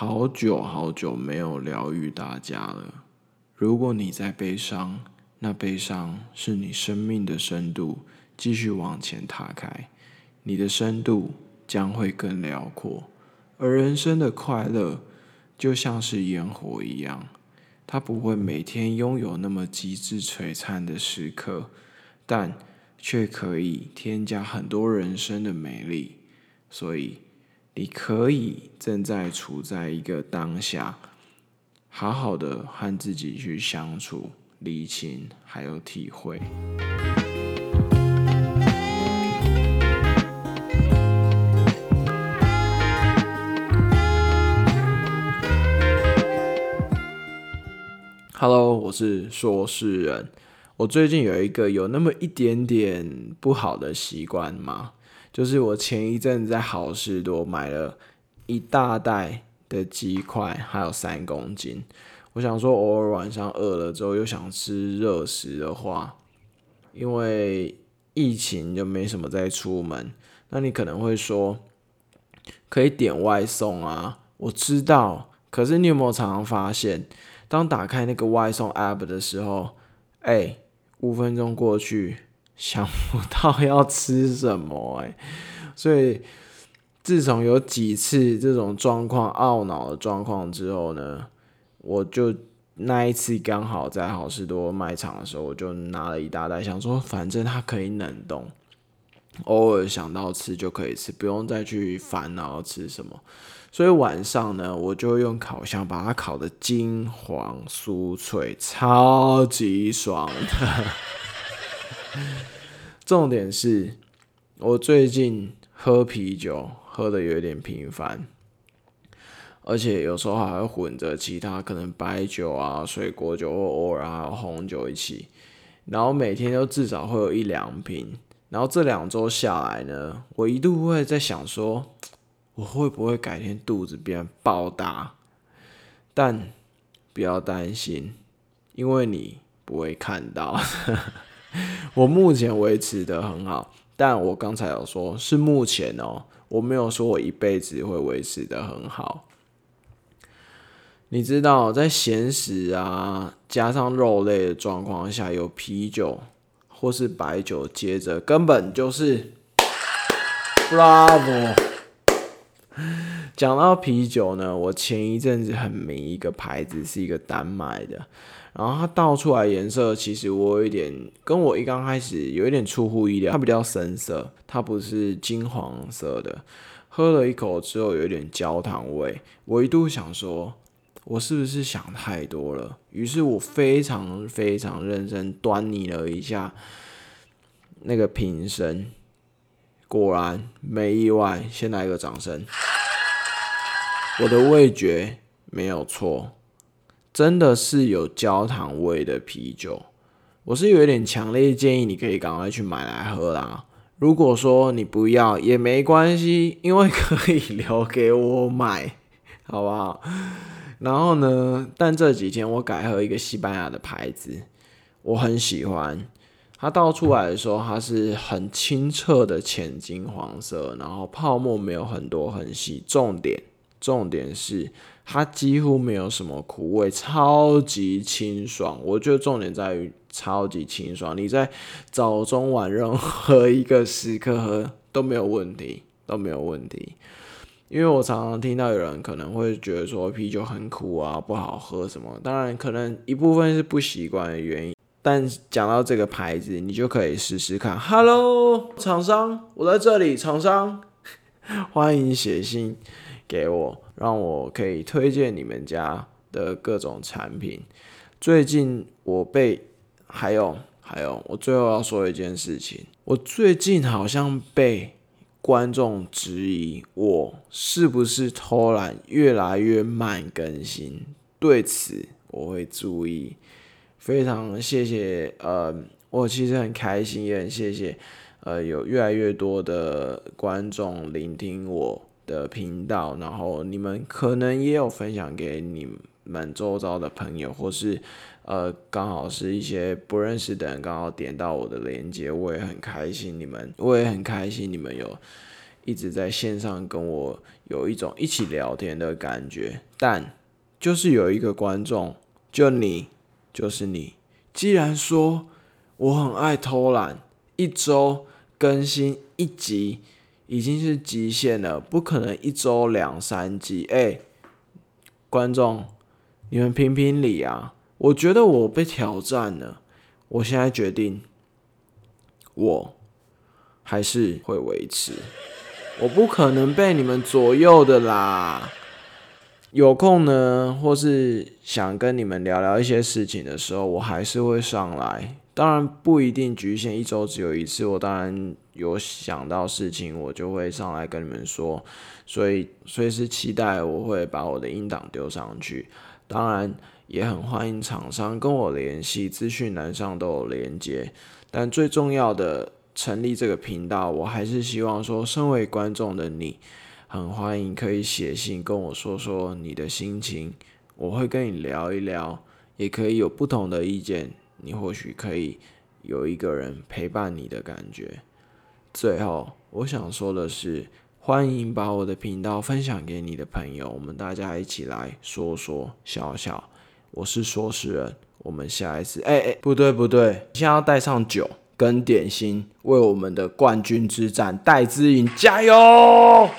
好久好久没有疗愈大家了。如果你在悲伤，那悲伤是你生命的深度继续往前踏开，你的深度将会更辽阔。而人生的快乐就像是烟火一样，它不会每天拥有那么极致璀璨的时刻，但却可以添加很多人生的美丽。所以，你可以正在处在一个当下，好好的和自己去相处、理清，还有体会。Hello，我是说事人。我最近有一个有那么一点点不好的习惯吗，就是我前一阵子在好事多买了一大袋的鸡块，还有三公斤。我想说，偶尔晚上饿了之后又想吃热食的话，因为疫情就没什么在出门，那你可能会说可以点外送啊。我知道，可是你有没有常常发现？当打开那个外送 app 的时候，哎，五分钟过去，想不到要吃什么哎，所以自从有几次这种状况懊恼的状况之后呢，我就那一次刚好在好事多卖场的时候，我就拿了一大袋，想说反正它可以冷冻，偶尔想到吃就可以吃，不用再去烦恼吃什么。所以晚上呢，我就用烤箱把它烤的金黄酥脆，超级爽的。重点是，我最近喝啤酒喝的有点频繁，而且有时候还会混着其他可能白酒啊、水果酒或偶尔还有红酒一起，然后每天都至少会有一两瓶。然后这两周下来呢，我一度会在想说。我会不会改天肚子变爆大？但不要担心，因为你不会看到。我目前维持的很好，但我刚才有说是目前哦，我没有说我一辈子会维持的很好。你知道，在咸食啊加上肉类的状况下，有啤酒或是白酒接着，根本就是 bravo。讲到啤酒呢，我前一阵子很迷一个牌子，是一个丹麦的，然后它倒出来颜色，其实我有一点跟我一刚开始有一点出乎意料，它比较深色，它不是金黄色的。喝了一口之后，有一点焦糖味，我一度想说，我是不是想太多了？于是我非常非常认真端倪了一下那个瓶身。果然没意外，先来一个掌声。我的味觉没有错，真的是有焦糖味的啤酒。我是有一点强烈建议，你可以赶快去买来喝啦。如果说你不要也没关系，因为可以留给我买，好不好？然后呢，但这几天我改喝一个西班牙的牌子，我很喜欢。它倒出来的时候，它是很清澈的浅金黄色，然后泡沫没有很多很细。重点，重点是它几乎没有什么苦味，超级清爽。我觉得重点在于超级清爽，你在早中晚任何一个时刻喝都没有问题，都没有问题。因为我常常听到有人可能会觉得说啤酒很苦啊，不好喝什么。当然，可能一部分是不习惯的原因。但讲到这个牌子，你就可以试试看。Hello，厂商，我在这里。厂商，欢迎写信给我，让我可以推荐你们家的各种产品。最近我被还有还有，我最后要说一件事情，我最近好像被观众质疑我是不是偷懒，越来越慢更新。对此我会注意。非常谢谢，呃，我其实很开心，也很谢谢，呃，有越来越多的观众聆听我的频道，然后你们可能也有分享给你们周遭的朋友，或是呃，刚好是一些不认识的人刚好点到我的链接，我也很开心，你们 我也很开心，你们有一直在线上跟我有一种一起聊天的感觉。但就是有一个观众，就你，就是你，既然说我很爱偷懒，一周更新一集已经是极限了，不可能一周两三集。哎，观众，你们评评理啊！我觉得我被挑战了，我现在决定，我还是会维持，我不可能被你们左右的啦。有空呢，或是想跟你们聊聊一些事情的时候，我还是会上来。当然不一定局限一周只有一次，我当然有想到事情，我就会上来跟你们说。所以随时期待我会把我的音档丢上去。当然。也很欢迎厂商跟我联系，资讯栏上都有连接。但最重要的，成立这个频道，我还是希望说，身为观众的你，很欢迎可以写信跟我说说你的心情，我会跟你聊一聊，也可以有不同的意见，你或许可以有一个人陪伴你的感觉。最后，我想说的是，欢迎把我的频道分享给你的朋友，我们大家一起来说说笑笑。我是说事人，我们下一次，哎哎，不对不对，先要带上酒跟点心，为我们的冠军之战戴之颖加油！